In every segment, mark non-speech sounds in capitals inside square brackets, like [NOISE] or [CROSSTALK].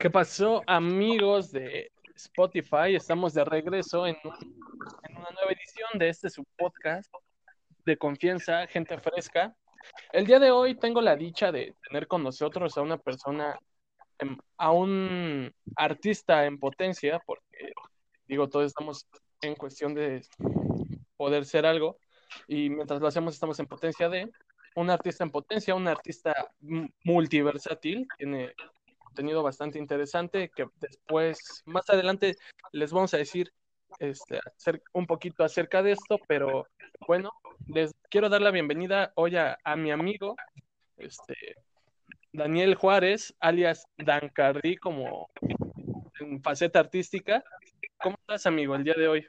¿Qué pasó, amigos de Spotify? Estamos de regreso en, una nueva edición de este su podcast de confianza, gente fresca. El día de hoy tengo la dicha de tener con nosotros a una persona, em, a un artista en potencia, porque digo, todos estamos en cuestión de poder ser algo y mientras lo hacemos estamos en potencia de un artista en potencia, un artista multiversátil, tiene contenido bastante interesante que después, más adelante, les vamos a decir este, un poquito acerca de esto, pero bueno, les quiero dar la bienvenida hoy a, mi amigo, este, Daniel Juárez, alias Dan Cardi, como en faceta artística. ¿Cómo estás, amigo, el día de hoy?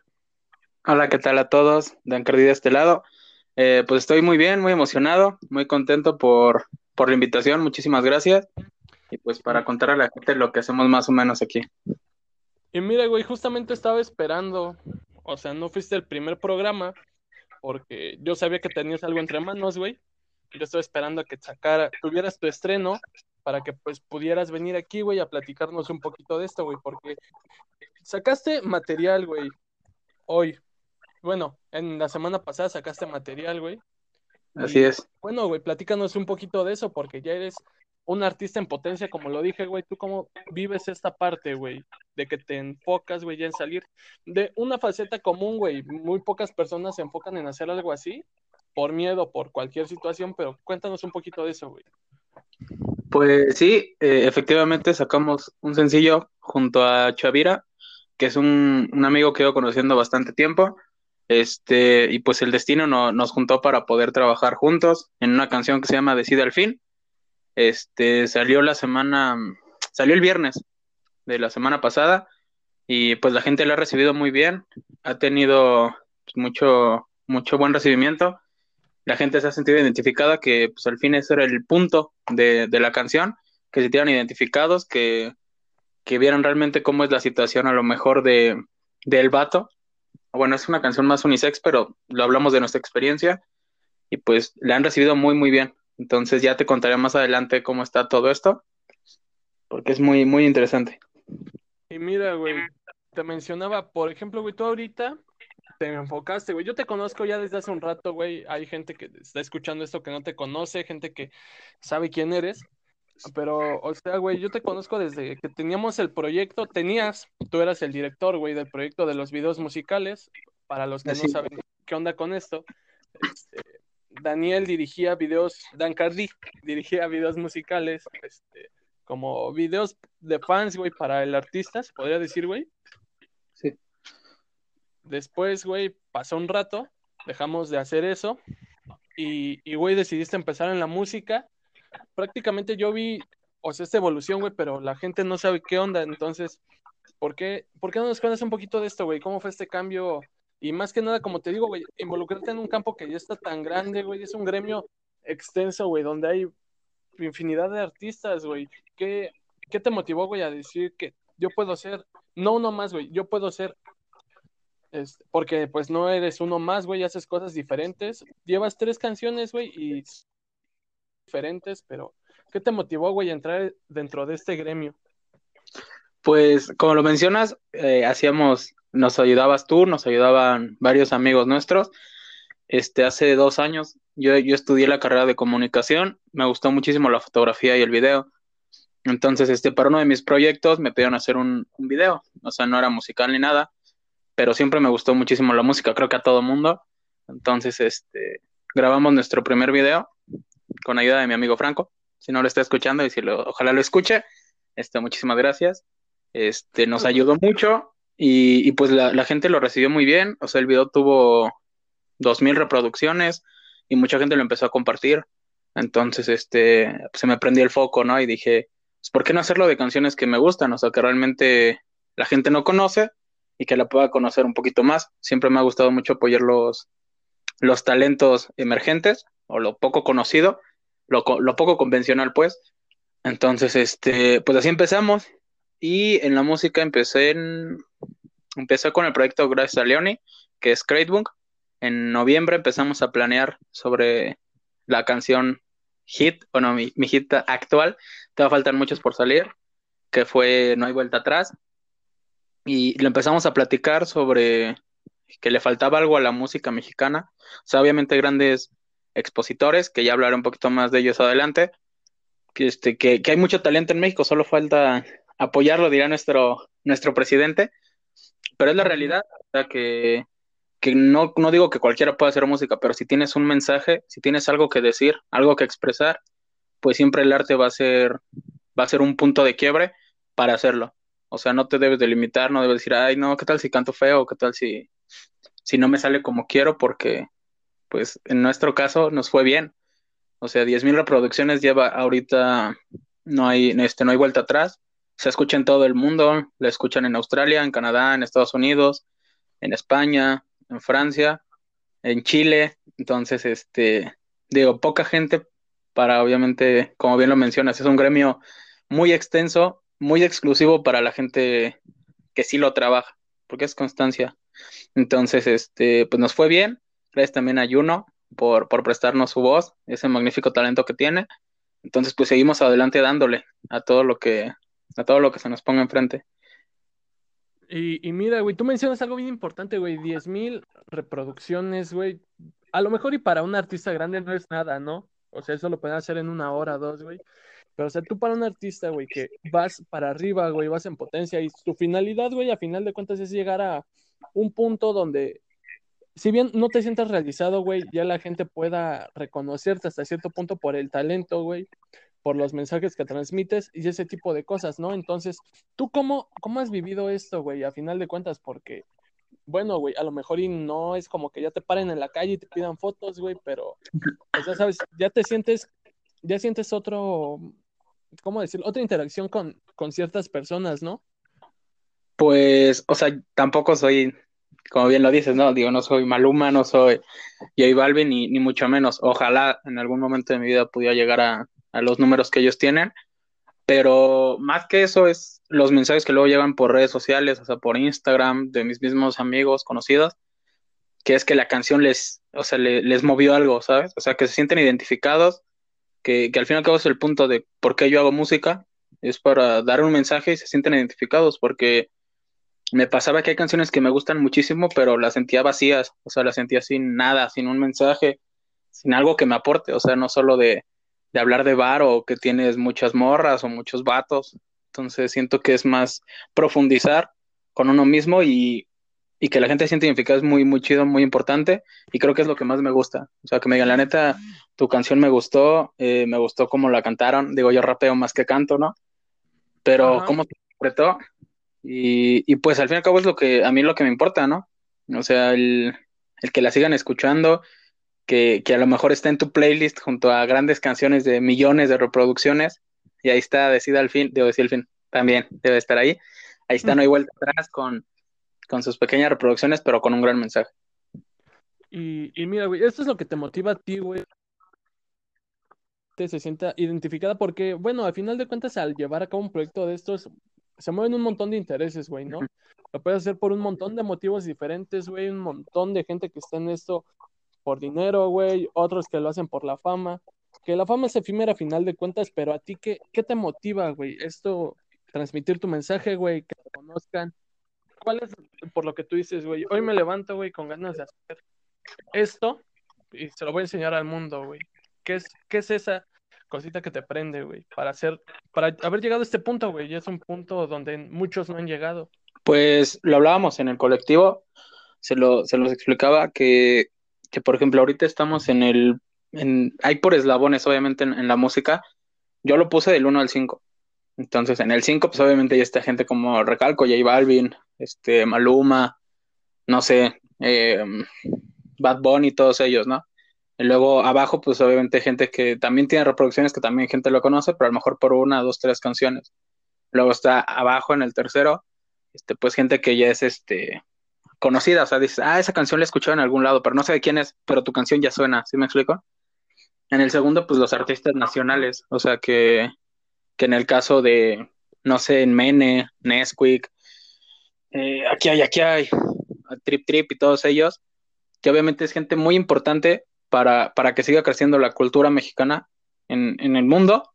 Hola, ¿qué tal a todos? Dan Cardi de este lado. Eh, pues estoy muy bien, muy emocionado, muy contento por, por la invitación. Muchísimas gracias y pues para contar a la gente lo que hacemos más o menos aquí. Y mira, güey, justamente estaba esperando, o sea, no fuiste el primer programa, porque yo sabía que tenías algo entre manos, güey. Yo estaba esperando a que sacara, tuvieras tu estreno para que pues pudieras venir aquí, güey, a platicarnos un poquito de esto, güey, porque sacaste material, güey, hoy. Bueno, en la semana pasada sacaste material, güey. Así es. Bueno, güey, platícanos un poquito de eso, porque ya eres un artista en potencia, como lo dije, güey, ¿tú cómo vives esta parte, güey? De que te enfocas, güey, en salir de una faceta común, güey. Muy pocas personas se enfocan en hacer algo así por miedo, por cualquier situación, pero cuéntanos un poquito de eso, güey. Pues sí, eh, efectivamente sacamos un sencillo junto a Chavira, que es un, amigo que he conociendo bastante tiempo. Este, y pues el destino nos juntó para poder trabajar juntos en una canción que se llama Decide al fin este salió la semana, salió el viernes de la semana pasada y pues la gente lo ha recibido muy bien, ha tenido pues, mucho, mucho buen recibimiento. La gente se ha sentido identificada, que pues al fin ese era el punto de, la canción, que se sintieran identificados, que, que vieran realmente cómo es la situación a lo mejor de del vato. Bueno, es una canción más unisex, pero lo hablamos de nuestra experiencia y pues la han recibido muy, muy bien. Entonces ya te contaré más adelante cómo está todo esto, porque es muy, muy interesante. Y mira, güey, te mencionaba, por ejemplo, güey, tú ahorita te enfocaste, güey. Yo te conozco ya desde hace un rato, güey. Hay gente que está escuchando esto que no te conoce, gente que sabe quién eres. Pero, o sea, güey, yo te conozco desde que teníamos el proyecto, tenías, tú eras el director, güey, del proyecto de los videos musicales. Para los que no saben qué onda con esto, este, Daniel dirigía videos, Dan Cardi dirigía videos musicales, este, como videos de fans, güey, para el artista, se podría decir, güey. Sí. Después, güey, pasó un rato, dejamos de hacer eso y, y, güey, decidiste empezar en la música. Prácticamente yo vi, o sea, esta evolución, güey, pero la gente no sabe qué onda, entonces, ¿por qué, ¿por qué no nos cuentas un poquito de esto, güey? ¿Cómo fue este cambio? Y más que nada, como te digo, güey, involucrarte en un campo que ya está tan grande, güey, es un gremio extenso, güey, donde hay infinidad de artistas, güey. ¿Qué, ¿Qué te motivó, güey, a decir que yo puedo ser, no uno más, güey, yo puedo ser, este, porque pues no eres uno más, güey, haces cosas diferentes. Llevas tres canciones, güey, y diferentes, pero ¿qué te motivó, güey, a entrar dentro de este gremio? Pues, como lo mencionas, eh, hacíamos nos ayudabas tú, nos ayudaban varios amigos nuestros. Este, hace dos años yo, yo estudié la carrera de comunicación, me gustó muchísimo la fotografía y el video. Entonces, este, para uno de mis proyectos me pidieron hacer un, un video, o sea, no era musical ni nada, pero siempre me gustó muchísimo la música, creo que a todo mundo. Entonces, este, grabamos nuestro primer video con ayuda de mi amigo Franco. Si no lo está escuchando y si lo, ojalá lo escuche, este, muchísimas gracias. Este, nos ayudó mucho y, pues la, gente lo recibió muy bien, o sea, el video tuvo dos mil reproducciones y mucha gente lo empezó a compartir. Entonces, este, se me prendió el foco, ¿no? Y dije, pues, ¿por qué no hacerlo de canciones que me gustan? O sea, que realmente la gente no conoce y que la pueda conocer un poquito más. Siempre me ha gustado mucho apoyar los, los talentos emergentes o lo poco conocido, lo, lo poco convencional, pues. Entonces, este, pues así empezamos. Y en la música empecé empecé con el proyecto Gracias a Leoni, que es Cratebook. En noviembre empezamos a planear sobre la canción hit, bueno, mi, mi hit actual. Te va a faltar muchos por salir. que fue No hay vuelta atrás. Y lo empezamos a platicar sobre que le faltaba algo a la música mexicana. O sea, obviamente grandes expositores, que ya hablaré un poquito más de ellos adelante, que, este, que, hay mucho talento en México, solo falta apoyarlo, dirá nuestro, nuestro presidente, pero es la realidad, o sea, que, que no, no digo que cualquiera pueda hacer música, pero si tienes un mensaje, si tienes algo que decir, algo que expresar, pues siempre el arte va a ser, va a ser un punto de quiebre para hacerlo. O sea, no te debes de limitar, no debes decir, ay, no, ¿qué tal si canto feo? ¿Qué tal si, si no me sale como quiero? Porque, pues, en nuestro caso nos fue bien. O sea, 10.000 reproducciones lleva ahorita, no hay, este, no hay vuelta atrás. Se escucha en todo el mundo, la escuchan en Australia, en Canadá, en Estados Unidos, en España, en Francia, en Chile. Entonces, este, digo, poca gente para, obviamente, como bien lo mencionas, es un gremio muy extenso muy exclusivo para la gente que sí lo trabaja, porque es constancia. Entonces, este, pues nos fue bien. Gracias también a Juno por, por prestarnos su voz, ese magnífico talento que tiene. Entonces, pues seguimos adelante dándole a todo lo que, a todo lo que se nos ponga enfrente. Y, y mira, güey, tú mencionas algo bien importante, güey, 10.000 reproducciones, güey. A lo mejor y para un artista grande no es nada, ¿no? O sea, eso lo pueden hacer en una hora, dos, güey. Pero, o sea, tú para un artista, güey, que vas para arriba, güey, vas en potencia y tu finalidad, güey, a final de cuentas es llegar a un punto donde, si bien no te sientas realizado, güey, ya la gente pueda reconocerte hasta cierto punto por el talento, güey, por los mensajes que transmites y ese tipo de cosas, ¿no? Entonces, ¿tú cómo, cómo has vivido esto, güey, a final de cuentas? Porque, bueno, güey, a lo mejor y no es como que ya te paren en la calle y te pidan fotos, güey, pero, pues ya sabes, ya te sientes, ya sientes otro, ¿cómo decirlo? Otra interacción con, con ciertas personas, ¿no? Pues, o sea, tampoco soy, como bien lo dices, ¿no? Digo, no soy Maluma, no soy J Balvin, ni, ni mucho menos. Ojalá en algún momento de mi vida pudiera llegar a, a los números que ellos tienen, pero más que eso es los mensajes que luego llegan por redes sociales, o sea, por Instagram, de mis mismos amigos, conocidos, que es que la canción les, o sea, les movió algo, ¿sabes? O sea, que se sienten identificados que, al fin y al cabo es el punto de por qué yo hago música, es para dar un mensaje y se sienten identificados, porque me pasaba que hay canciones que me gustan muchísimo, pero las sentía vacías, o sea, las sentía sin nada, sin un mensaje, sin algo que me aporte, o sea, no solo de, de hablar de bar o que tienes muchas morras o muchos vatos, entonces siento que es más profundizar con uno mismo y, y que la gente se siente identificada es muy, muy chido, muy importante y creo que es lo que más me gusta. O sea, que me digan, la neta, tu canción me gustó, eh, me gustó cómo la cantaron, digo, yo rapeo más que canto, ¿no? Pero cómo se interpretó y, y, pues al fin y al cabo es lo que, a mí lo que me importa, ¿no? O sea, el, el que la sigan escuchando, que, que, a lo mejor está en tu playlist junto a grandes canciones de millones de reproducciones y ahí está, decida al fin, debo decir al fin, también debe estar ahí. Ahí está, no hay vuelta atrás con con sus pequeñas reproducciones, pero con un gran mensaje. Y, y mira, güey, esto es lo que te motiva a ti, güey. Se sienta identificada porque, bueno, al final de cuentas, al llevar a cabo un proyecto de estos, se mueven un montón de intereses, güey, ¿no? Lo puedes hacer por un montón de motivos diferentes, güey, un montón de gente que está en esto por dinero, güey, otros que lo hacen por la fama, que la fama es efímera a final de cuentas, pero a ti, ¿qué, qué te motiva, güey? Esto, transmitir tu mensaje, güey, que te conozcan, ¿cuál es por lo que tú dices, güey? Hoy me levanto, güey, con ganas de hacer esto y se lo voy a enseñar al mundo, güey. ¿Qué es, qué es esa cosita que te prende, güey? Para hacer, para haber llegado a este punto, güey. Y es un punto donde muchos no han llegado. Pues lo hablábamos en el colectivo, se, lo, se los explicaba que, que, por ejemplo, ahorita estamos en el, hay por eslabones, obviamente, en, en la música. Yo lo puse del 1 al 5. Entonces, en el 5, pues obviamente ya está gente como Recalco, J Balvin, este, Maluma, no sé, eh, Bad Bunny, todos ellos, ¿no? Y luego abajo, pues obviamente gente que también tiene reproducciones, que también gente lo conoce, pero a lo mejor por una, dos, tres canciones. Luego está abajo en el tercero, este, pues gente que ya es este conocida, o sea, dices, ah, esa canción la he escuchado en algún lado, pero no sé de quién es, pero tu canción ya suena, ¿sí me explico? En el segundo, pues los artistas nacionales, o sea, que, que en el caso de, no sé, en Mene, Nesquik, eh, aquí hay, aquí hay, Trip Trip y todos ellos, que obviamente es gente muy importante para, para que siga creciendo la cultura mexicana en, en, el mundo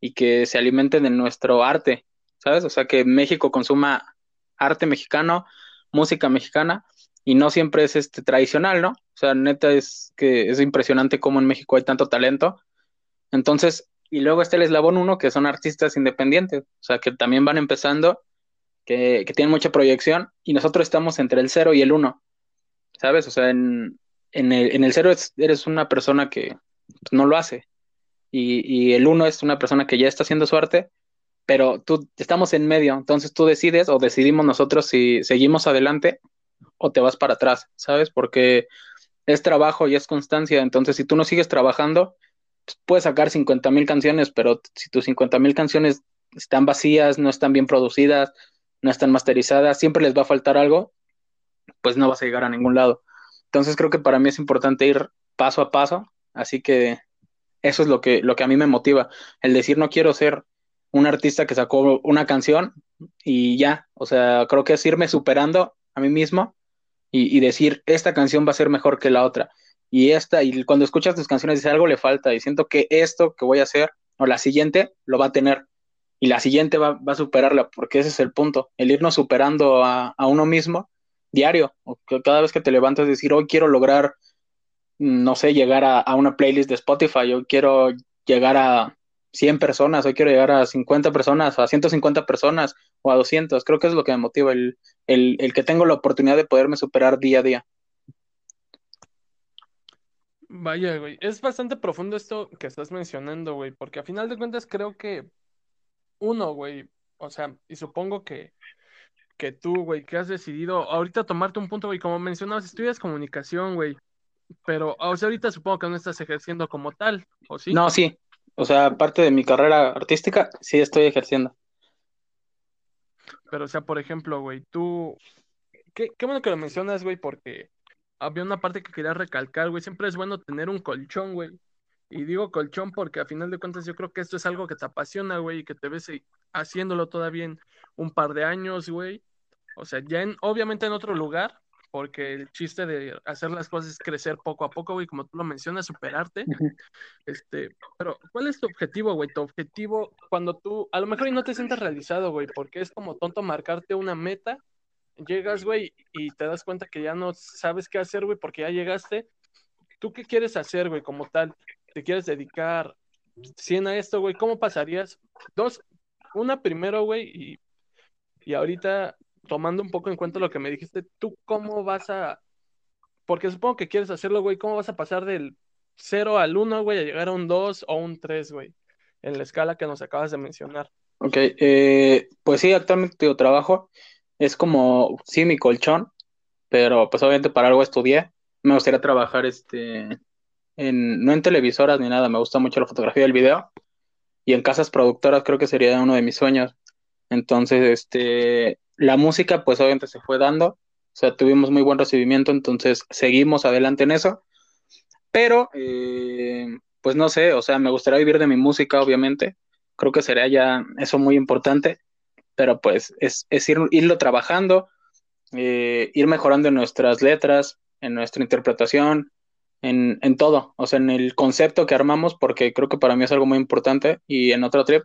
y que se alimenten de nuestro arte. ¿sabes? O sea, que México consuma arte mexicano, música mexicana, y no siempre es este tradicional, ¿no? O sea, neta es que es impresionante cómo en México hay tanto talento. Entonces, y luego está el eslabón uno, que son artistas independientes, o sea, que también van empezando, que, tienen mucha proyección, y nosotros estamos entre el cero y el uno, ¿sabes? O sea, en, el, en el cero eres una persona que no lo hace, y, el uno es una persona que ya está haciendo su arte, pero tú estamos en medio, entonces tú decides o decidimos nosotros si seguimos adelante o te vas para atrás, ¿sabes? Porque es trabajo y es constancia, entonces si tú no sigues trabajando, pues, puedes sacar 50 mil canciones, pero si tus 50 mil canciones están vacías, no están bien producidas, no están masterizadas, siempre les va a faltar algo, pues no vas a llegar a ningún lado. Entonces creo que para mí es importante ir paso a paso, así que eso es lo que, lo que a mí me motiva, el decir no quiero ser un artista que sacó una canción y ya, o sea, creo que es irme superando a mí mismo y, decir, esta canción va a ser mejor que la otra. Y esta, y cuando escuchas tus canciones, dices, algo le falta y siento que esto que voy a hacer, o la siguiente, lo va a tener. Y la siguiente va, a superarla, porque ese es el punto, el irnos superando a, a uno mismo diario, o cada vez que te levantas, decir, hoy quiero lograr no sé, llegar a, una playlist de Spotify, yo quiero llegar a 100 personas, hoy quiero llegar a 50 personas, a 150 personas o a 200. Creo que es lo que me motiva, el, el, que tengo la oportunidad de poderme superar día a día. Vaya, güey, es bastante profundo esto que estás mencionando, güey, porque a final de cuentas creo que uno, güey, o sea, y supongo que, que tú, güey, que has decidido ahorita tomarte un punto, güey, como mencionabas, estudias comunicación, güey, pero o sea, ahorita supongo que no estás ejerciendo como tal, ¿o sí? No, sí. O sea, aparte de mi carrera artística, sí estoy ejerciendo. Pero, o sea, por ejemplo, güey, tú. Qué, bueno que lo mencionas, güey, porque había una parte que quería recalcar, güey. Siempre es bueno tener un colchón, güey. Y digo colchón porque a final de cuentas yo creo que esto es algo que te apasiona, güey, y que te ves haciéndolo todavía en un par de años, güey. O sea, ya en, obviamente en otro lugar, porque el chiste de hacer las cosas es crecer poco a poco, güey, como tú lo mencionas, superarte. Este, pero ¿cuál es tu objetivo, güey? Tu objetivo cuando tú, a lo mejor y no te sientes realizado, güey, porque es como tonto marcarte una meta, llegas, güey, y te das cuenta que ya no sabes qué hacer, güey, porque ya llegaste. ¿Tú qué quieres hacer, güey, como tal? ¿Te quieres dedicar 100 a esto, güey? ¿Cómo pasarías? Dos, una primero, güey, y, y ahorita tomando un poco en cuenta lo que me dijiste, ¿tú cómo vas a, porque supongo que quieres hacerlo, güey, ¿cómo vas a pasar del 0 al 1, güey, a llegar a un 2 o un 3, güey, en la escala que nos acabas de mencionar? Ok, eh, pues sí, actualmente tu trabajo es como, sí, mi colchón, pero pues obviamente para algo estudié. Me gustaría trabajar, este, en, no en televisoras ni nada, me gusta mucho la fotografía y el video. Y en casas productoras creo que sería uno de mis sueños. Entonces, este, la música, pues obviamente se fue dando, o sea, tuvimos muy buen recibimiento, entonces seguimos adelante en eso, pero, eh, pues no sé, o sea, me gustaría vivir de mi música, obviamente, creo que sería ya eso muy importante, pero pues es, es ir, irlo trabajando, eh, ir mejorando en nuestras letras, en nuestra interpretación, en, en, todo, o sea, en el concepto que armamos, porque creo que para mí es algo muy importante, y en otro trip,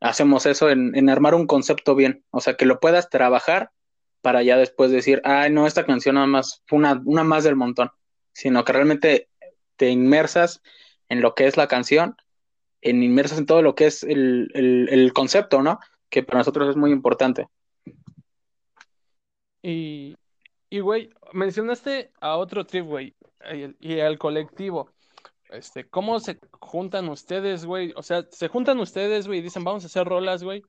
hacemos eso en, armar un concepto bien, o sea, que lo puedas trabajar para ya después decir, ay, no, esta canción nada más fue una, una más del montón, sino que realmente te inmersas en lo que es la canción, en inmersas en todo lo que es el, concepto, ¿no? Que para nosotros es muy importante. Y, y, güey, mencionaste a otro trip, güey, y al colectivo este, ¿cómo se juntan ustedes, güey? O sea, se juntan ustedes, güey, y dicen, vamos a hacer rolas, güey.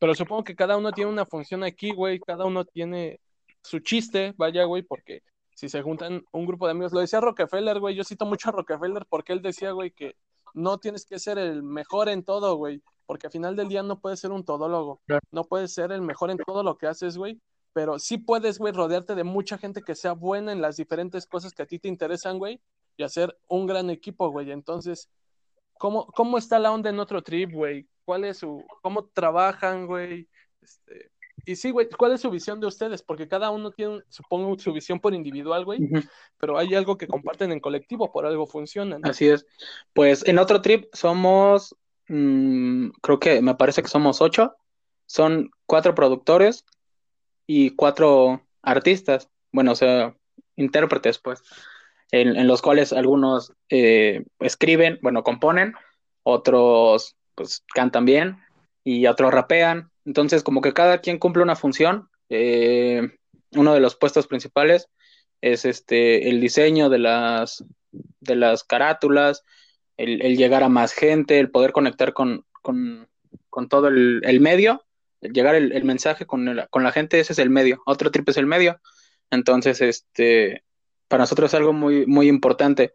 Pero supongo que cada uno tiene una función aquí, güey. Cada uno tiene su chiste, vaya, güey, porque si se juntan un grupo de amigos, lo decía Rockefeller, güey. Yo cito mucho a Rockefeller porque él decía, güey, que no tienes que ser el mejor en todo, güey. Porque al final del día no puedes ser un todólogo. No puedes ser el mejor en todo lo que haces, güey. Pero sí puedes, güey, rodearte de mucha gente que sea buena en las diferentes cosas que a ti te interesan, güey y hacer un gran equipo, güey. Entonces, ¿cómo, cómo está la onda en otro trip, güey? ¿Cuál es su, cómo trabajan, güey? Este, y sí, güey, ¿cuál es su visión de ustedes? Porque cada uno tiene, supongo, su visión por individual, güey, pero hay algo que comparten en colectivo, por algo funcionan. Así es. Pues en otro trip somos, mm, creo que me parece que somos ocho. son cuatro productores y cuatro artistas, bueno, o sea, intérpretes, pues, en, los cuales algunos eh, escriben, bueno, componen, otros pues cantan bien y otros rapean. Entonces, como que cada quien cumple una función. Eh, uno de los puestos principales es este el diseño de las de las carátulas, el, llegar a más gente, el poder conectar con, todo el, medio, llegar el, mensaje con, con la gente, ese es el medio. Otro trip es el medio. Entonces, este, para nosotros es algo muy, muy importante.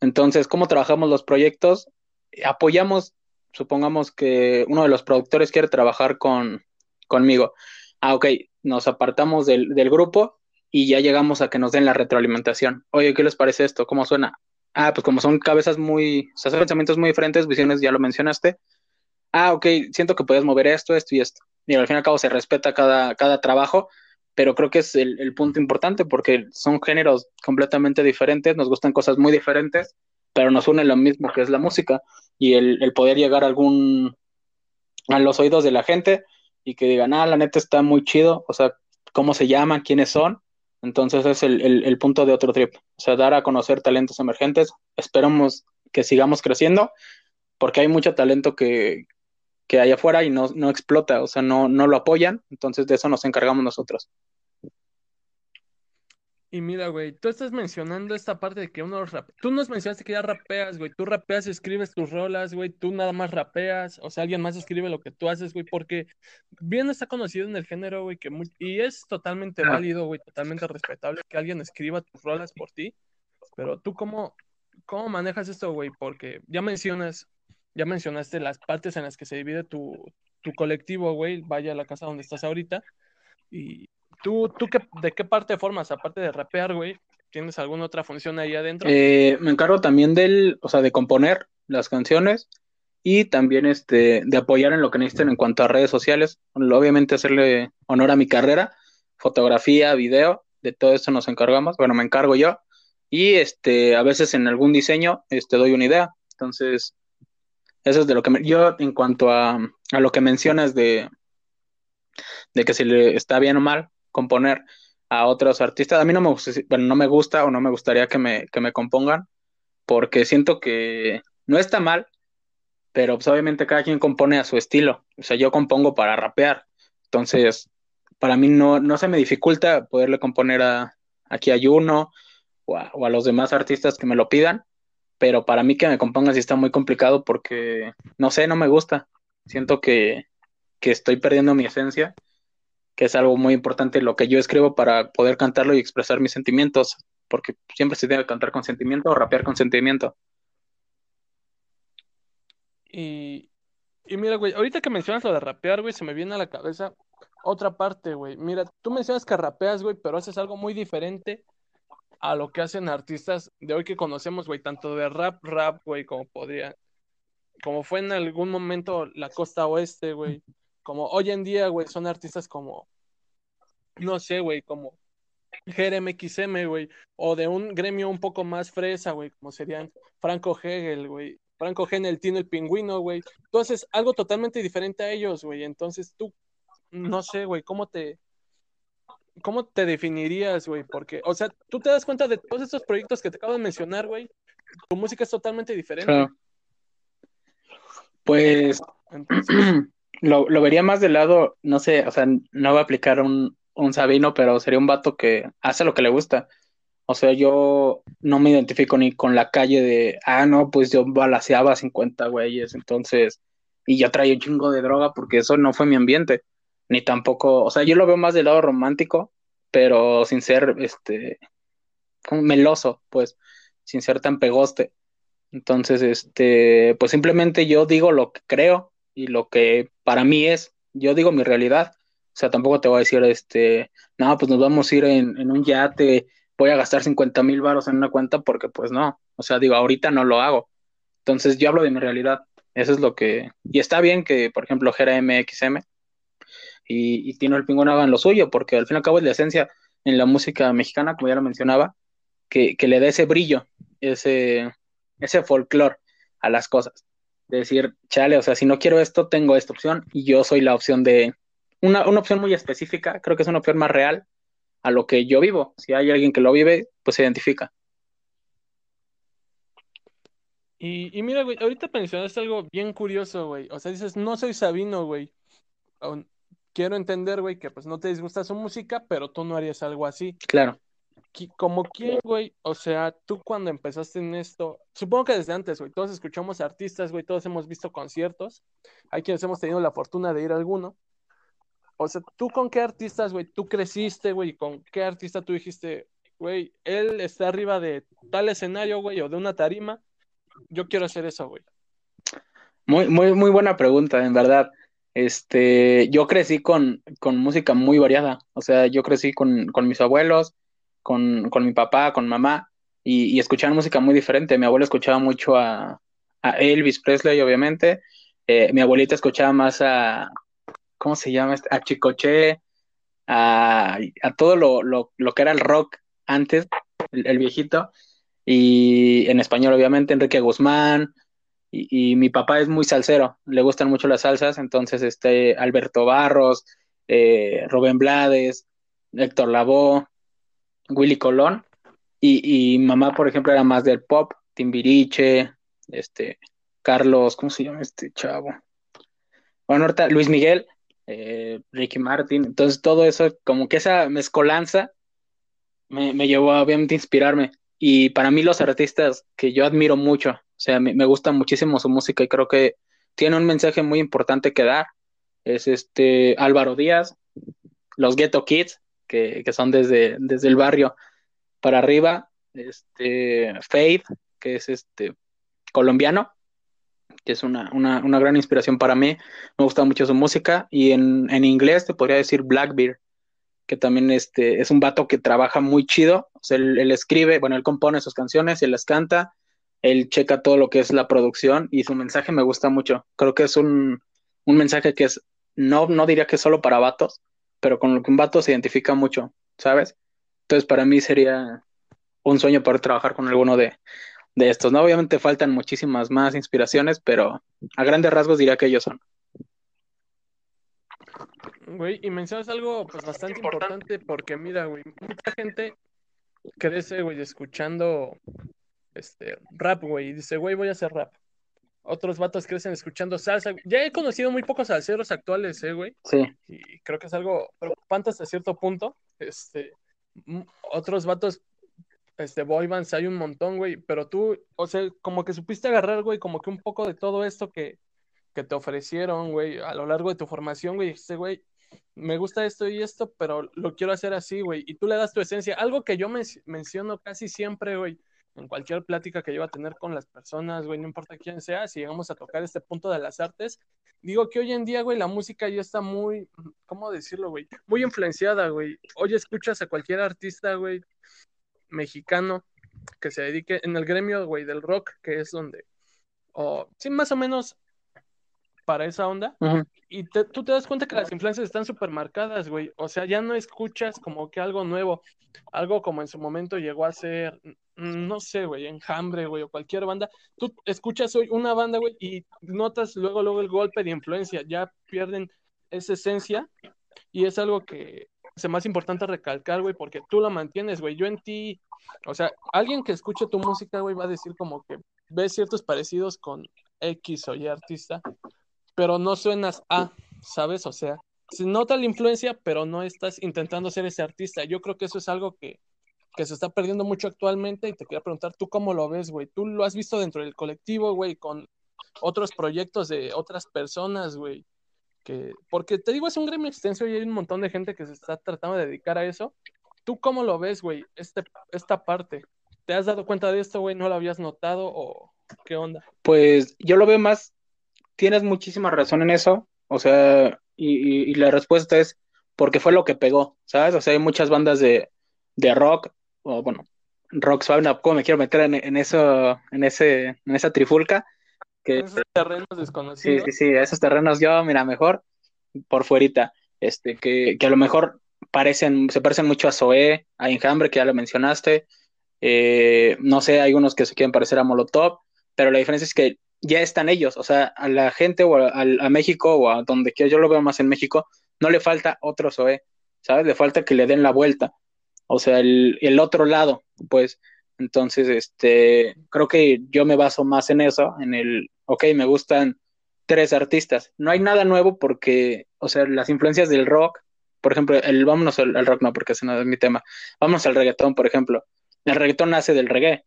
Entonces, ¿cómo trabajamos los proyectos? Apoyamos, supongamos que uno de los productores quiere trabajar con, conmigo. Ah, ok, nos apartamos del, del grupo y ya llegamos a que nos den la retroalimentación. Oye, ¿qué les parece esto? ¿Cómo suena? Ah, pues como son cabezas muy, o son pensamientos muy diferentes, visiones, ya lo mencionaste. Ah, ok, siento que puedes mover esto, esto y esto. Y al fin y al cabo se respeta cada, cada trabajo, pero creo que es el, punto importante porque son géneros completamente diferentes, nos gustan cosas muy diferentes, pero nos une lo mismo que es la música y el, poder llegar a algún, a los oídos de la gente y que digan, ah, la neta está muy chido, o sea, cómo se llaman, quiénes son. Entonces es el, el punto de otro trip, o sea, dar a conocer talentos emergentes. Esperamos que sigamos creciendo porque hay mucho talento que, que hay afuera y no, no explota, o sea, no, no lo apoyan, entonces de eso nos encargamos nosotros. Y mira, güey, tú estás mencionando esta parte de que uno rap... Tú nos mencionaste que ya rapeas, güey. Tú rapeas, escribes tus rolas, güey. Tú nada más rapeas. O sea, alguien más escribe lo que tú haces, güey. Porque bien está conocido en el género, güey. Que Y es totalmente válido, güey. Totalmente respetable que alguien escriba tus rolas por ti. Pero tú, ¿cómo, cómo manejas esto, güey? Porque ya mencionas ya mencionaste las partes en las que se divide tu, colectivo, güey, vaya a la casa donde estás ahorita. Y tú, tú qué, ¿de qué parte formas, aparte de rapear, güey? ¿Tienes alguna otra función ahí adentro? Eh, me encargo también del, o sea, de componer las canciones y también este, de apoyar en lo que necesiten en cuanto a redes sociales. Obviamente hacerle honor a mi carrera, fotografía, video, de todo eso nos encargamos. Bueno, me encargo yo. Y este, a veces en algún diseño este, doy una idea. Entonces, eso es de lo que yo, en cuanto a, lo que mencionas de, de que si le está bien o mal componer a otros artistas, a mí no me, bueno, no me gusta o no me gustaría que me, que me compongan, porque siento que no está mal, pero pues, obviamente cada quien compone a su estilo. O sea, yo compongo para rapear. Entonces, para mí no, no se me dificulta poderle componer a, aquí a Juno o a, los demás artistas que me lo pidan pero para mí que me componga sí está muy complicado porque, no sé, no me gusta. Siento que, estoy perdiendo mi esencia, que es algo muy importante lo que yo escribo para poder cantarlo y expresar mis sentimientos, porque siempre se debe cantar con sentimiento o rapear con sentimiento. Y, y mira, güey, ahorita que mencionas lo de rapear, güey, se me viene a la cabeza otra parte, güey. Mira, tú mencionas que rapeas, güey, pero haces algo muy diferente a lo que hacen artistas de hoy que conocemos, güey, tanto de rap, rap, güey, como podría, como fue en algún momento la costa oeste, güey, como hoy en día, güey, son artistas como, no sé, güey, como XM, güey, o de un gremio un poco más fresa, güey, como serían Franco Hegel, güey, Franco Hegel, Tino el Pingüino, güey. Entonces, algo totalmente diferente a ellos, güey. Entonces, tú, no sé, güey, ¿cómo te, ¿cómo te definirías, güey? Porque, o sea, tú te das cuenta de todos estos proyectos que te acabo de mencionar, güey. Tu música es totalmente diferente. Pues [CLEARS THROAT] lo, vería más del lado, no sé, o sea, no va a aplicar un, un Sabino, pero sería un vato que hace lo que le gusta. O sea, yo no me identifico ni con la calle de, ah, no, pues yo balaseaba a 50 güeyes, entonces, y yo traía un chingo de droga porque eso no fue mi ambiente ni tampoco, o sea, yo lo veo más del lado romántico, pero sin ser, este, meloso, pues, sin ser tan pegoste. Entonces, este, pues simplemente yo digo lo que creo y lo que para mí es, yo digo mi realidad. O sea, tampoco te voy a decir, este, no, pues nos vamos a ir en, un yate, voy a gastar 50 mil baros en una cuenta porque pues no, o sea, digo, ahorita no lo hago. Entonces yo hablo de mi realidad. Eso es lo que, y está bien que, por ejemplo, Gera MXM y, y Tino el Pingüino hagan lo suyo, porque al fin y al cabo es la esencia en la música mexicana, como ya lo mencionaba, que, le da ese brillo, ese, ese folclore a las cosas. De decir, chale, o sea, si no quiero esto, tengo esta opción y yo soy la opción de, una, una opción muy específica, creo que es una opción más real a lo que yo vivo. Si hay alguien que lo vive, pues se identifica. Y, y mira, güey, ahorita mencionaste algo bien curioso, güey. O sea, dices, no soy Sabino, güey. Quiero entender, güey, que pues no te disgusta su música, pero tú no harías algo así. Claro. Como quién, güey, o sea, tú cuando empezaste en esto, supongo que desde antes, güey, todos escuchamos artistas, güey, todos hemos visto conciertos, hay quienes hemos tenido la fortuna de ir a alguno. O sea, ¿tú con qué artistas, güey, tú creciste, güey, con qué artista tú dijiste, güey, él está arriba de tal escenario, güey, o de una tarima, yo quiero hacer eso, güey? Muy, muy, muy buena pregunta, en verdad. Este, yo crecí con, con música muy variada, o sea, yo crecí con, con mis abuelos, con, con, mi papá, con mamá, y, y, escuchaban música muy diferente. Mi abuelo escuchaba mucho a, a Elvis Presley, obviamente. Eh, mi abuelita escuchaba más a, ¿cómo se llama? A Chicoche, a, a todo lo, lo, lo, que era el rock antes, el viejito y en español obviamente Enrique Guzmán, y, mi papá es muy salsero, le gustan mucho las salsas, entonces este Alberto Barros, eh, Rubén Blades, Héctor Lavoe, Willy Colón, y, y, mamá, por ejemplo, era más del pop, Timbiriche, este, Carlos, ¿cómo se llama este chavo? Bueno, ahorita Luis Miguel, eh, Ricky Martin, entonces todo eso, como que esa mezcolanza me, me llevó a obviamente inspirarme. Y para mí los artistas que yo admiro mucho, o sea, me, me, gusta muchísimo su música y creo que tiene un mensaje muy importante que dar. Es este Álvaro Díaz, los Ghetto Kids, que, que son desde, desde el barrio para arriba, este Faith, que es este colombiano, que es una, una, una, gran inspiración para mí. Me gusta mucho su música. Y en, en inglés te podría decir Blackbeard, que también este, es un vato que trabaja muy chido. Él, él, escribe, bueno, él compone sus canciones, él las canta, él checa todo lo que es la producción y su mensaje me gusta mucho. Creo que es un, un mensaje que es, no, no diría que es solo para vatos, pero con lo que un vato se identifica mucho, ¿sabes? Entonces para mí sería un sueño poder trabajar con alguno de, de estos, ¿no? Obviamente faltan muchísimas más inspiraciones, pero a grandes rasgos diría que ellos son. Güey, y mencionas algo pues bastante importante porque mira, güey, mucha gente crece, güey, escuchando este rap, güey, y dice, güey, voy a hacer rap. Otros vatos crecen escuchando salsa. Ya he conocido muy pocos salseros actuales, eh, güey. Sí. Y creo que es algo preocupante hasta cierto punto. Este, otros vatos, este, boy bands hay un montón, güey, pero tú, o sea, como que supiste agarrar, güey, como que un poco de todo esto que, que te ofrecieron, güey, a lo largo de tu formación, güey, dijiste, güey, me gusta esto y esto, pero lo quiero hacer así, güey, y tú le das tu esencia, algo que yo men menciono casi siempre, güey, en cualquier plática que yo va a tener con las personas, güey, no importa quién sea, si llegamos a tocar este punto de las artes, digo que hoy en día, güey, la música ya está muy, ¿cómo decirlo, güey? Muy influenciada, güey. Hoy escuchas a cualquier artista, güey, mexicano que se dedique en el gremio, güey, del rock, que es donde, o sí, más o menos para esa onda. Uh -huh. Y te, tú te das cuenta que las influencias están súper marcadas, güey. O sea, ya no escuchas como que algo nuevo, algo como en su momento llegó a ser, no sé, güey, Enjambre, güey, o cualquier banda. Tú escuchas hoy una banda, güey, y notas luego, luego el golpe de influencia. Ya pierden esa esencia y es algo que es más importante recalcar, güey, porque tú lo mantienes, güey. Yo en ti, o sea, alguien que escuche tu música, güey, va a decir como que ves ciertos parecidos con X o Y artista, pero no suenas a, ¿sabes? O sea, se nota la influencia, pero no estás intentando ser ese artista. Yo creo que eso es algo que, que se está perdiendo mucho actualmente y te quería preguntar, ¿tú cómo lo ves, güey? ¿Tú lo has visto dentro del colectivo, güey, con otros proyectos de otras personas, güey? Que, porque te digo, es un gremio extenso y hay un montón de gente que se está tratando de dedicar a eso. ¿Tú cómo lo ves, güey? Este, esta parte. ¿Te has dado cuenta de esto, güey? ¿No lo habías notado o qué onda? Pues yo lo veo más tienes muchísima razón en eso, o sea, y, y, y, la respuesta es porque fue lo que pegó, ¿sabes? O sea, hay muchas bandas de, de rock, o bueno, rock suave, no, ¿cómo me quiero meter en, en, eso, en, ese, en esa trifulca? Que, esos terrenos desconocidos. Sí, sí, sí, esos terrenos yo, mira, mejor por fuerita, este, que, que a lo mejor parecen, se parecen mucho a Zoé, a Enjambre, que ya lo mencionaste, eh, no sé, hay unos que se quieren parecer a Molotov, pero la diferencia es que ya están ellos, o sea, a la gente o a, a, México o a donde quiera, yo lo veo más en México, no le falta otro Zoé, ¿sabes? Le falta que le den la vuelta, o sea, el, el otro lado, pues. Entonces, este, creo que yo me baso más en eso, en el, ok, me gustan tres artistas. No hay nada nuevo porque, o sea, las influencias del rock, por ejemplo, el vámonos al, rock, no, porque ese no es mi tema. Vámonos al reggaetón, por ejemplo. El reggaetón nace del reggae.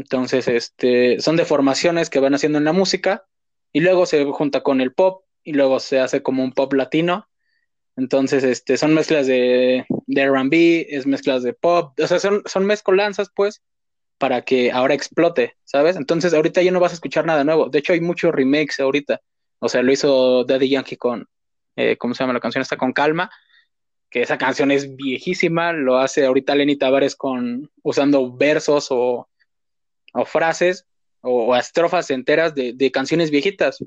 Entonces, este, son deformaciones que van haciendo en la música y luego se junta con el pop y luego se hace como un pop latino. Entonces, este, son mezclas de, de RB, es mezclas de pop, o sea, son, son mezcolanzas, pues, para que ahora explote, ¿sabes? Entonces, ahorita ya no vas a escuchar nada nuevo. De hecho, hay muchos remakes ahorita. O sea, lo hizo Daddy Yankee con, eh, ¿cómo se llama la canción? Está con Calma, que esa canción es viejísima. Lo hace ahorita Lenny Tavares con, usando versos o, o frases o, estrofas enteras de, de canciones viejitas.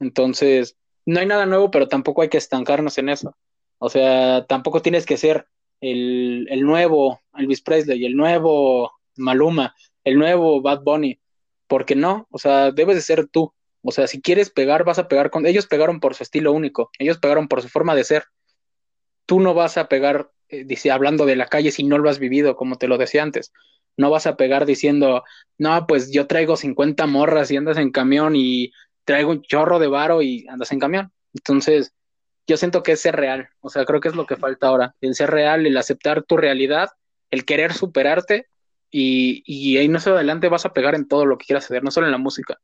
Entonces, no hay nada nuevo, pero tampoco hay que estancarnos en eso. O sea, tampoco tienes que ser el, el nuevo Elvis Presley, el nuevo Maluma, el nuevo Bad Bunny, porque no, o sea, debes de ser tú. O sea, si quieres pegar, vas a pegar con... Ellos pegaron por su estilo único, ellos pegaron por su forma de ser. Tú no vas a pegar, eh, dice, hablando de la calle si no lo has vivido, como te lo decía antes. No vas a pegar diciendo, no, pues yo traigo 50 morras y andas en camión y traigo un chorro de varo y andas en camión. Entonces, yo siento que es ser real. O sea, creo que es lo que falta ahora. El ser real, el aceptar tu realidad, el querer superarte y, y ahí no se adelante vas a pegar en todo lo que quieras hacer, no solo en la música.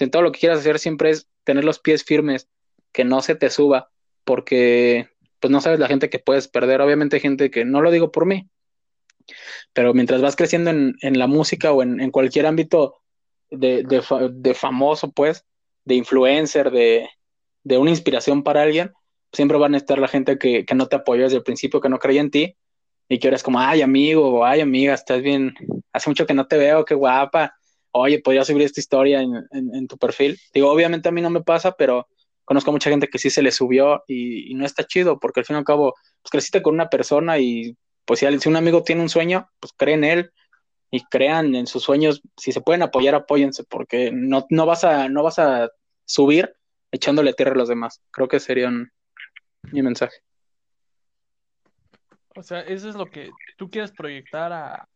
en todo lo que quieras hacer siempre es tener los pies firmes, que no se te suba, porque pues no sabes la gente que puedes perder. Obviamente gente que no lo digo por mí, pero mientras vas creciendo en, en la música o en, en cualquier ámbito de, de, de, famoso, pues, de influencer, de, de una inspiración para alguien, siempre van a estar la gente que, que no te apoyó desde el principio, que no creía en ti y que eres como, ay amigo, ay amiga, estás bien, hace mucho que no te veo, qué guapa, oye, podría subir esta historia en, en, tu perfil. Digo, obviamente a mí no me pasa, pero conozco a mucha gente que sí se le subió y, no está chido, porque al fin y al cabo, pues creciste con una persona y pues si, un amigo tiene un sueño, pues cree en él y crean en sus sueños, si se pueden apoyar, apóyense, porque no, no, vas, a, no vas a subir echándole tierra a los demás. Creo que sería mi mensaje. O sea, eso es lo que tú quieres proyectar a,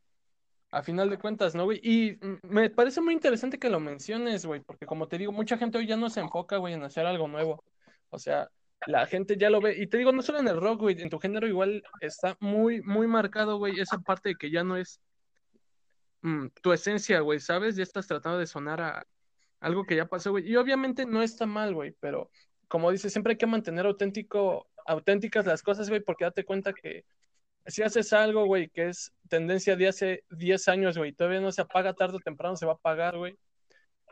a final de cuentas, ¿no, güey? Y me parece muy interesante que lo menciones, güey, porque como te digo, mucha gente hoy ya no se enfoca, güey, en hacer algo nuevo. O sea, la gente ya lo ve. Y te digo, no solo en el rock, güey, en tu género igual está muy, muy marcado, güey, esa parte de que ya no es mm, tu esencia, güey, ¿sabes? Ya estás tratando de sonar a algo que ya pasó, güey. Y obviamente no está mal, güey, pero como dices, siempre hay que mantener auténtico, auténticas las cosas, güey, porque date cuenta que si haces algo, güey, que es tendencia de hace 10 años, güey, todavía no se apaga tarde o temprano, se va a apagar, güey,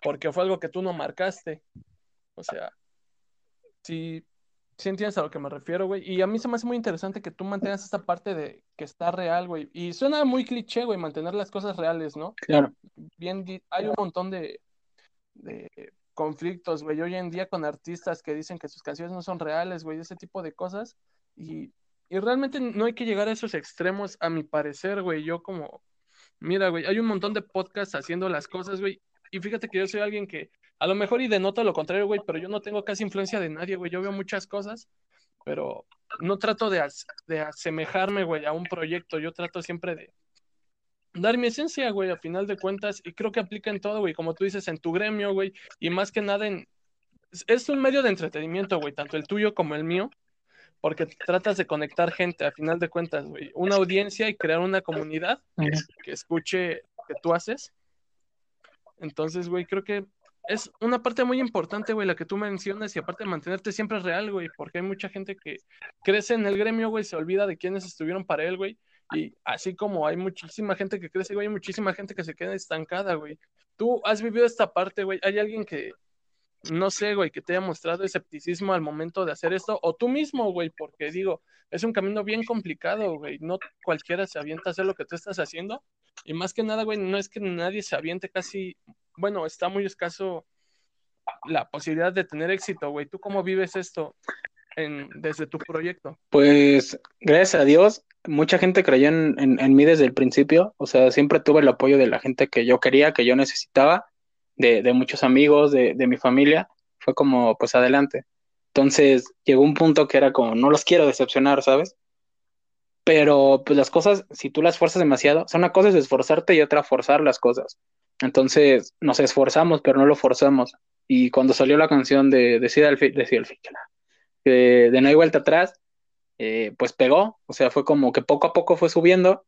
porque fue algo que tú no marcaste. O sea, si, si entiendes a lo que me refiero, güey. Y a mí se me hace muy interesante que tú mantengas esta parte de que está real, güey. Y suena muy cliché, güey, mantener las cosas reales, ¿no? Claro. Bien, hay un montón de, de conflictos, güey, hoy en día con artistas que dicen que sus canciones no son reales, güey, ese tipo de cosas. Y y realmente no hay que llegar a esos extremos, a mi parecer, güey. Yo como, mira, güey, hay un montón de podcasts haciendo las cosas, güey. Y fíjate que yo soy alguien que a lo mejor y denota lo contrario, güey, pero yo no tengo casi influencia de nadie, güey. Yo veo muchas cosas, pero no trato de, de asemejarme, güey, a un proyecto. Yo trato siempre de dar mi esencia, güey, a final de cuentas. Y creo que aplica en todo, güey, como tú dices, en tu gremio, güey. Y más que nada en... Es un medio de entretenimiento, güey, tanto el tuyo como el mío porque tratas de conectar gente, a final de cuentas, güey, una audiencia y crear una comunidad que, escuche lo que tú haces. Entonces, güey, creo que es una parte muy importante, güey, la que tú mencionas y aparte de mantenerte siempre real, güey, porque hay mucha gente que crece en el gremio, güey, se olvida de quiénes estuvieron para él, güey, y así como hay muchísima gente que crece, güey, hay muchísima gente que se queda estancada, güey. Tú has vivido esta parte, güey, hay alguien que no sé, güey, que te haya mostrado escepticismo al momento de hacer esto, o tú mismo, güey, porque digo, es un camino bien complicado, güey, no cualquiera se avienta a hacer lo que tú estás haciendo, y más que nada, güey, no es que nadie se aviente casi, bueno, está muy escaso la posibilidad de tener éxito, güey, ¿tú cómo vives esto en, desde tu proyecto? Pues, gracias a Dios, mucha gente creyó en, en mí desde el principio, o sea, siempre tuve el apoyo de la gente que yo quería, que yo necesitaba, de, muchos amigos, de, mi familia, fue como, pues adelante. Entonces llegó un punto que era como, no los quiero decepcionar, ¿sabes? Pero pues las cosas, si tú las fuerzas demasiado, o sea, una cosa es esforzarte y otra forzar las cosas. Entonces nos esforzamos, pero no lo forzamos. Y cuando salió la canción de Decida el de, de, de No hay vuelta atrás, eh, pues pegó, o sea, fue como que poco a poco fue subiendo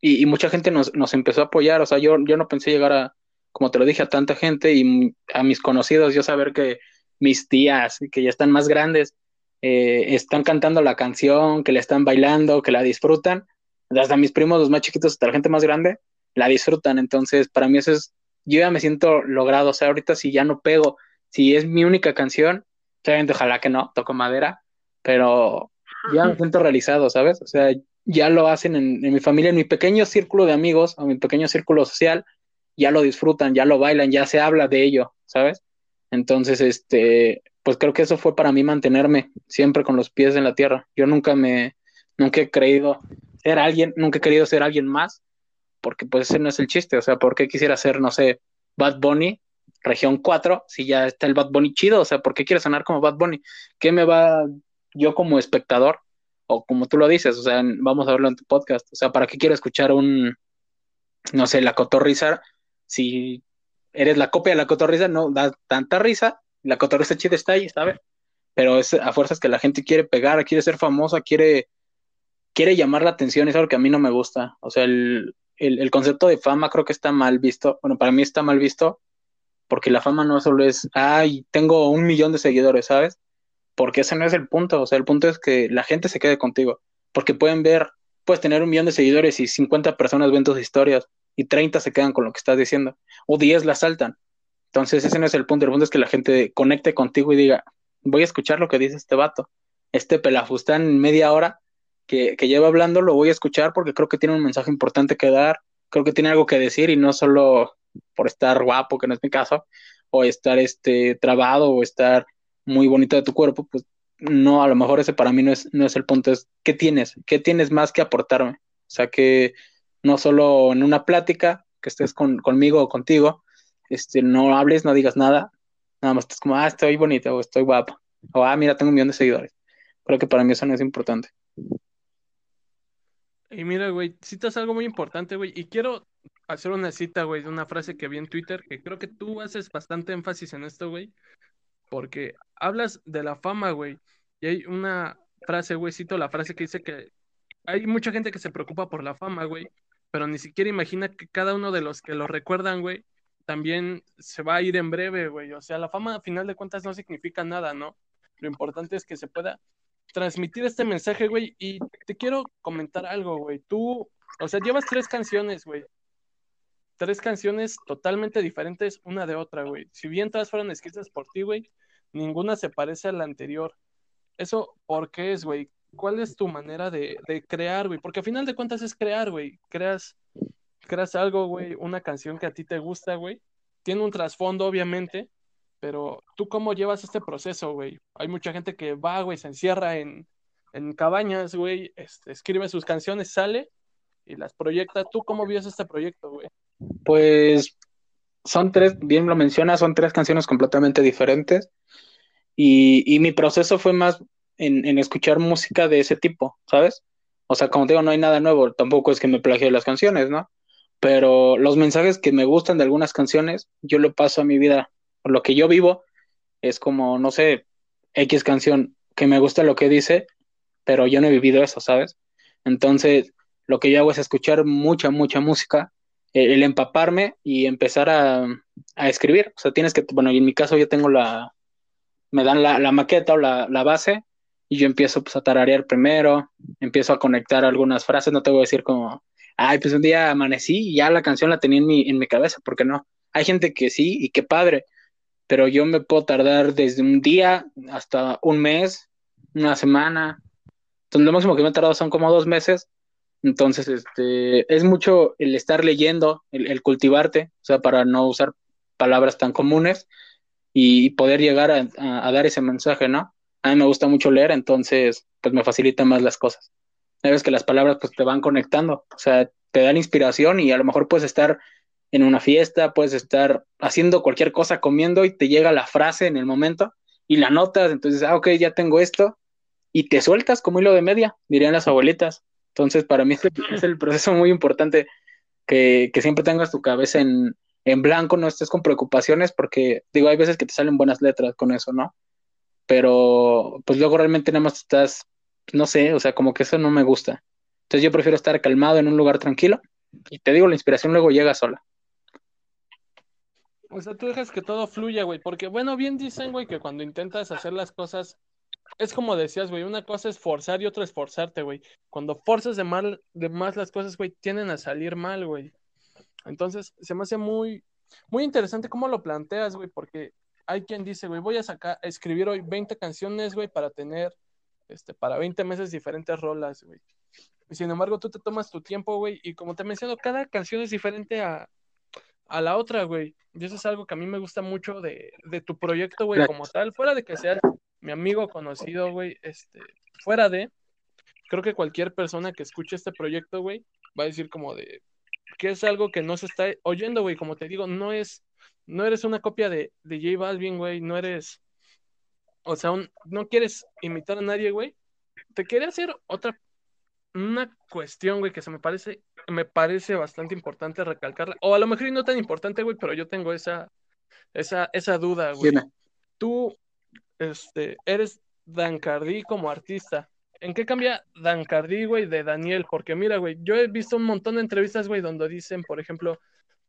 y, mucha gente nos, nos, empezó a apoyar, o sea, yo, yo no pensé llegar a, como te lo dije, a tanta gente y a mis conocidos, yo saber que mis tías, que ya están más grandes, eh, están cantando la canción, que la están bailando, que la disfrutan, hasta mis primos, los más chiquitos, hasta la gente más grande, la disfrutan, entonces para mí eso es, yo ya me siento logrado, o sea, ahorita si ya no pego, si es mi única canción, obviamente ojalá que no, toco madera, pero ya me siento realizado, ¿sabes? O sea, ya lo hacen en, mi familia, en mi pequeño círculo de amigos, o mi pequeño círculo social, ya lo disfrutan, ya lo bailan, ya se habla de ello, ¿sabes? Entonces, este, pues creo que eso fue para mí mantenerme siempre con los pies en la tierra. Yo nunca me, nunca he creído ser alguien, nunca he querido ser alguien más, porque pues ese no es el chiste, o sea, ¿por qué quisiera ser, no sé, Bad Bunny, región 4, si ya está el Bad Bunny chido? O sea, ¿por qué quiero sonar como Bad Bunny? ¿Qué me va yo como espectador? O como tú lo dices, o sea, vamos a verlo en tu podcast, o sea, ¿para qué quiero escuchar un, no sé, la cotorriza si eres la copia de la cotorriza, no da tanta risa, la cotorriza chida está ahí, ¿sabes? Pero es a fuerzas que la gente quiere pegar, quiere ser famosa, quiere, quiere llamar la atención, es algo que a mí no me gusta. O sea, el, el, concepto de fama creo que está mal visto. Bueno, para mí está mal visto, porque la fama no solo es, ay, tengo un millón de seguidores, ¿sabes? Porque ese no es el punto. O sea, el punto es que la gente se quede contigo. Porque pueden ver, puedes tener un millón de seguidores y 50 personas ven tus historias y 30 se quedan con lo que estás diciendo, o 10 la saltan. Entonces ese no es el punto, el punto es que la gente conecte contigo y diga, voy a escuchar lo que dice este vato, este pelafustán en media hora que, que lleva hablando, lo voy a escuchar porque creo que tiene un mensaje importante que dar, creo que tiene algo que decir y no solo por estar guapo, que no es mi caso, o estar este trabado o estar muy bonito de tu cuerpo, pues no, a lo mejor ese para mí no es, no es el punto, es qué tienes, qué tienes más que aportarme. O sea, que, no solo en una plática, que estés conmigo o contigo, este, no hables, no digas nada, nada más estás como, ah, estoy bonita o estoy guapa, o ah, mira, tengo un millón de seguidores. Creo que para mí eso no es importante. Y mira, güey, citas algo muy importante, güey, y quiero hacer una cita, güey, de una frase que vi en Twitter, que creo que tú haces bastante énfasis en esto, güey, porque hablas de la fama, güey, y hay una frase, güey, cito la frase que dice que hay mucha gente que se preocupa por la fama, güey, pero ni siquiera imagina que cada uno de los que lo recuerdan, güey, también se va a ir en breve, güey. O sea, la fama a final de cuentas no significa nada, ¿no? Lo importante es que se pueda transmitir este mensaje, güey. Y te quiero comentar algo, güey. Tú, o sea, llevas tres canciones, güey. Tres canciones totalmente diferentes una de otra, güey. Si bien todas fueron escritas por ti, güey, ninguna se parece a la anterior. ¿Eso por qué es, güey? ¿Cuál es tu manera de, crear, güey? Porque al final de cuentas es crear, güey. Creas, creas algo, güey, una canción que a ti te gusta, güey. Tiene un trasfondo, obviamente, pero tú cómo llevas este proceso, güey. Hay mucha gente que va, güey, se encierra en, en cabañas, güey, este, escribe sus canciones, sale y las proyecta. ¿Tú cómo vives este proyecto, güey? Pues son tres, bien lo mencionas, son tres canciones completamente diferentes. Y, y mi proceso fue más en, escuchar música de ese tipo, ¿sabes? O sea, como te digo, no hay nada nuevo, tampoco es que me plagie las canciones, ¿no? Pero los mensajes que me gustan de algunas canciones, yo lo paso a mi vida. Lo que yo vivo es como, no sé, X canción que me gusta lo que dice, pero yo no he vivido eso, ¿sabes? Entonces, lo que yo hago es escuchar mucha, mucha música, el, empaparme y empezar a, a, escribir. O sea, tienes que, bueno, en mi caso yo tengo la, me dan la, la maqueta o la, la, base y yo empiezo pues a tararear primero, empiezo a conectar algunas frases, no te voy a decir como, ay, pues un día amanecí y ya la canción la tenía en mi, en mi cabeza, porque no? Hay gente que sí y qué padre, pero yo me puedo tardar desde un día hasta un mes, una semana, entonces lo máximo que me he tardado son como dos meses, entonces este, es mucho el estar leyendo, el, cultivarte, o sea, para no usar palabras tan comunes y poder llegar a dar ese mensaje, ¿no? A mí me gusta mucho leer, entonces pues me facilita más las cosas. Sabes que las palabras pues te van conectando, o sea, te dan inspiración y a lo mejor puedes estar en una fiesta, puedes estar haciendo cualquier cosa, comiendo y te llega la frase en el momento y la notas, entonces, ah, ok, ya tengo esto, y te sueltas como hilo de media, dirían las abuelitas. Entonces, para mí es el proceso muy importante que, que siempre tengas tu cabeza en, en blanco, no estés con preocupaciones, porque digo, hay veces que te salen buenas letras con eso, ¿no? Pero pues luego realmente nada más estás, no sé, o sea, como que eso no me gusta. Entonces yo prefiero estar calmado en un lugar tranquilo y te digo, la inspiración luego llega sola. O sea, tú dejas que todo fluya, güey, porque bueno, bien dicen, güey, que cuando intentas hacer las cosas, es como decías, güey, una cosa es forzar y otra es forzarte, güey. Cuando forzas de, mal, de más las cosas, güey, tienden a salir mal, güey. Entonces, se me hace muy, muy interesante cómo lo planteas, güey, porque hay quien dice, güey, voy a sacar, a escribir hoy 20 canciones, güey, para tener, este, para 20 meses diferentes rolas, güey. Y sin embargo, tú te tomas tu tiempo, güey, y como te menciono, cada canción es diferente a, a la otra, güey. Y eso es algo que a mí me gusta mucho de, de tu proyecto, güey, como tal, fuera de que seas mi amigo conocido, güey, este, fuera de, creo que cualquier persona que escuche este proyecto, güey, va a decir como de, que es algo que no se está oyendo, güey, como te digo, no es, no eres una copia de, de J Balvin, güey, no eres, o sea, no quieres imitar a nadie, güey, te quería hacer otra, una cuestión, güey, que se me parece, me parece bastante importante recalcarla, o a lo mejor no tan importante, güey, pero yo tengo esa, esa, esa duda, güey. Tú, este, eres Dan Cardi como artista, ¿En qué cambia Dan Cardi, güey, de Daniel? Porque mira, güey, yo he visto un montón de entrevistas, güey, donde dicen, por ejemplo,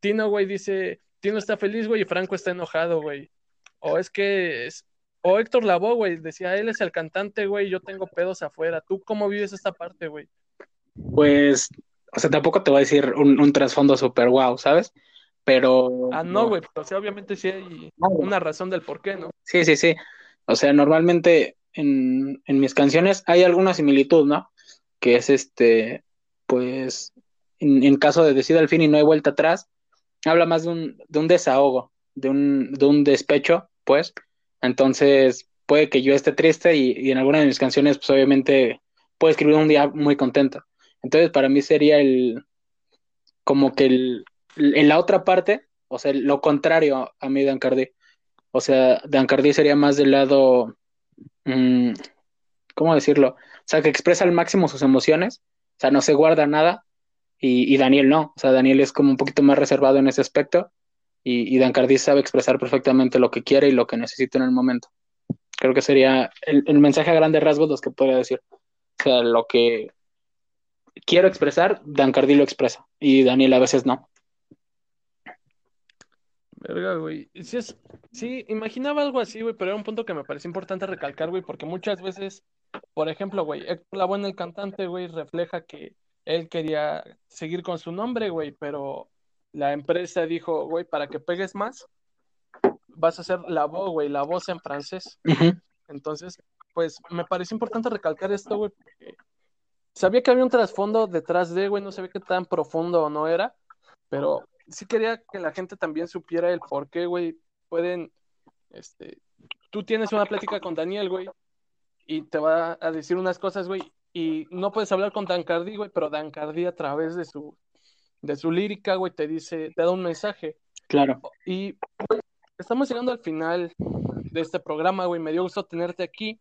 Tino, güey, dice, Tino está feliz, güey, y Franco está enojado, güey. O es que es... O Héctor Lavoe, güey, decía, él es el cantante, güey, yo tengo pedos afuera. ¿Tú cómo vives esta parte, güey? Pues, o sea, tampoco te voy a decir un, trasfondo súper guau, ¿sabes? Pero... Ah, no, güey, o sea, obviamente sí hay una razón del por qué, ¿no? Sí, sí, sí. O sea, normalmente en, mis canciones hay alguna similitud, ¿no? Que es este, pues, en, caso de decir al fin y no hay vuelta atrás, habla más de un, de un desahogo, de un, de un despecho, pues. Entonces, puede que yo esté triste y, en alguna de mis canciones, pues obviamente, puedo escribir un día muy contento. Entonces, para mí sería el, como que el, en la otra parte, o sea, lo contrario a mí de Ancardi. O sea, de Ancardi sería más del lado Mm, ¿cómo decirlo? O sea, que expresa al máximo sus emociones, o sea, no se guarda nada, y, Daniel no, o sea, Daniel es como un poquito más reservado en ese aspecto, y, y Dan Cardi sabe expresar perfectamente lo que quiere y lo que necesita en el momento. Creo que sería el, mensaje a grandes rasgos los que podría decir. O sea, lo que quiero expresar, Dan Cardi lo expresa, y Daniel a veces no. Verga, güey. Sí, es, sí, imaginaba algo así, güey, pero era un punto que me pareció importante recalcar, güey, porque muchas veces, por ejemplo, güey, Héctor Lavoe, el cantante, güey, refleja que él quería seguir con su nombre, güey, pero la empresa dijo, güey, para que pegues más, vas a hacer la voz, güey, la voz en francés. Entonces, pues me pareció importante recalcar esto, güey, porque sabía que había un trasfondo detrás de, güey, no sabía qué tan profundo o no era, pero sí quería que la gente también supiera el por qué, güey, pueden, este, tú tienes una plática con Daniel, güey, y te va a decir unas cosas, güey, y no puedes hablar con Dan Cardi, güey, pero Dan Cardi a través de su, de su lírica, güey, te dice, te da un mensaje. Claro. Y estamos llegando al final de este programa, güey, me dio gusto tenerte aquí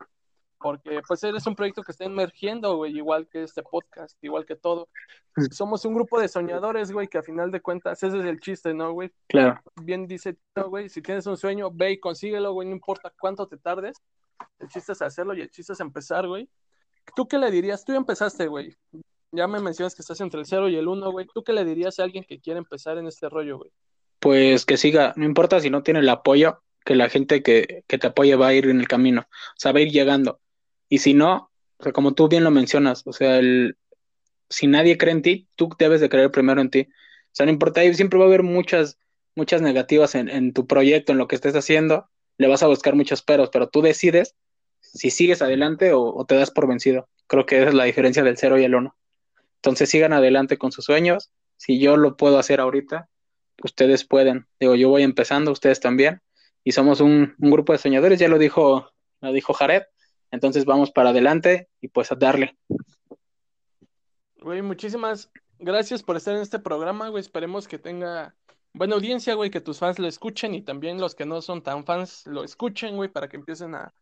porque pues eres un proyecto que está emergiendo, güey, igual que este podcast, igual que todo. [LAUGHS] Somos un grupo de soñadores, güey, que a final de cuentas ese es el chiste, ¿no, güey? Claro. Bien dice, güey, si tienes un sueño, ve y consíguelo, güey, no importa cuánto te tardes. El chiste es hacerlo y el chiste es empezar, güey. ¿Tú qué le dirías? Tú ya empezaste, güey. Ya me mencionas que estás entre el 0 y el 1, güey. ¿Tú qué le dirías a alguien que quiere empezar en este rollo, güey? Pues que siga, no importa si no tiene el apoyo, que la gente que, que te apoye va a ir en el camino, o sea, va a ir llegando y si no, o sea, como tú bien lo mencionas, o sea, el, si nadie cree en ti, tú debes de creer primero en ti. O sea, no importa, siempre va a haber muchas, muchas negativas en, tu proyecto, en lo que estés haciendo, le vas a buscar muchos peros, pero tú decides si sigues adelante o, te das por vencido. Creo que es la diferencia del cero y el uno. Entonces sigan adelante con sus sueños. Si yo lo puedo hacer ahorita, ustedes pueden. Digo, yo voy empezando, ustedes también. Y somos un, un grupo de soñadores, ya lo dijo, lo dijo Jared. Entonces vamos para adelante y pues a darle. Güey, muchísimas gracias por estar en este programa, güey. Esperemos que tenga buena audiencia, güey, que tus fans lo escuchen y también los que no son tan fans lo escuchen, güey, para que empiecen a,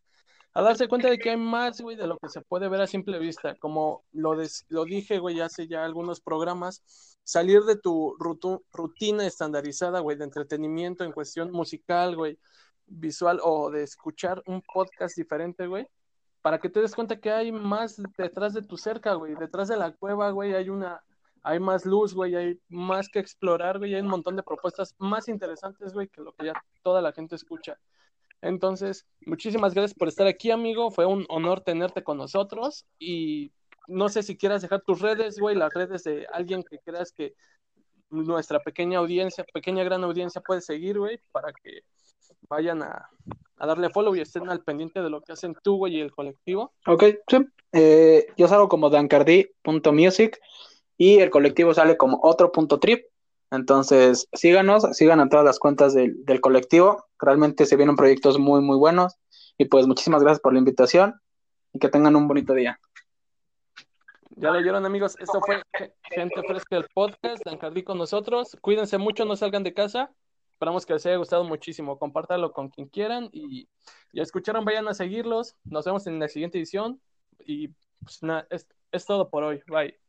a darse cuenta de que hay más, güey, de lo que se puede ver a simple vista. Como lo, lo dije, güey, hace ya algunos programas, salir de tu rutina estandarizada, güey, de entretenimiento en cuestión musical, güey, visual o de escuchar un podcast diferente, güey, para que te des cuenta que hay más detrás de tu cerca, güey, detrás de la cueva, güey, hay una hay más luz, güey, hay más que explorar, güey, hay un montón de propuestas más interesantes, güey, que lo que ya toda la gente escucha. Entonces, muchísimas gracias por estar aquí, amigo. Fue un honor tenerte con nosotros y no sé si quieras dejar tus redes, güey, las redes de alguien que creas que nuestra pequeña audiencia, pequeña gran audiencia puede seguir, güey, para que vayan a, darle follow y estén al pendiente de lo que hacen tú, güey, y el colectivo. Ok, sí. Eh, yo salgo como dancardi.music y el colectivo sale como otro.trip. Entonces, síganos, sigan a todas las cuentas del, del, colectivo. Realmente se vienen proyectos muy, muy buenos. Y pues muchísimas gracias por la invitación y que tengan un bonito día. Ya lo oyeron, amigos. Esto fue Gente Fresca del podcast. Dan Cardi con nosotros. Cuídense mucho, no salgan de casa. Esperamos que les haya gustado muchísimo. Compártalo con quien quieran. Y ya escucharon, vayan a seguirlos. Nos vemos en la siguiente edición. Y pues nada, es, es todo por hoy. Bye.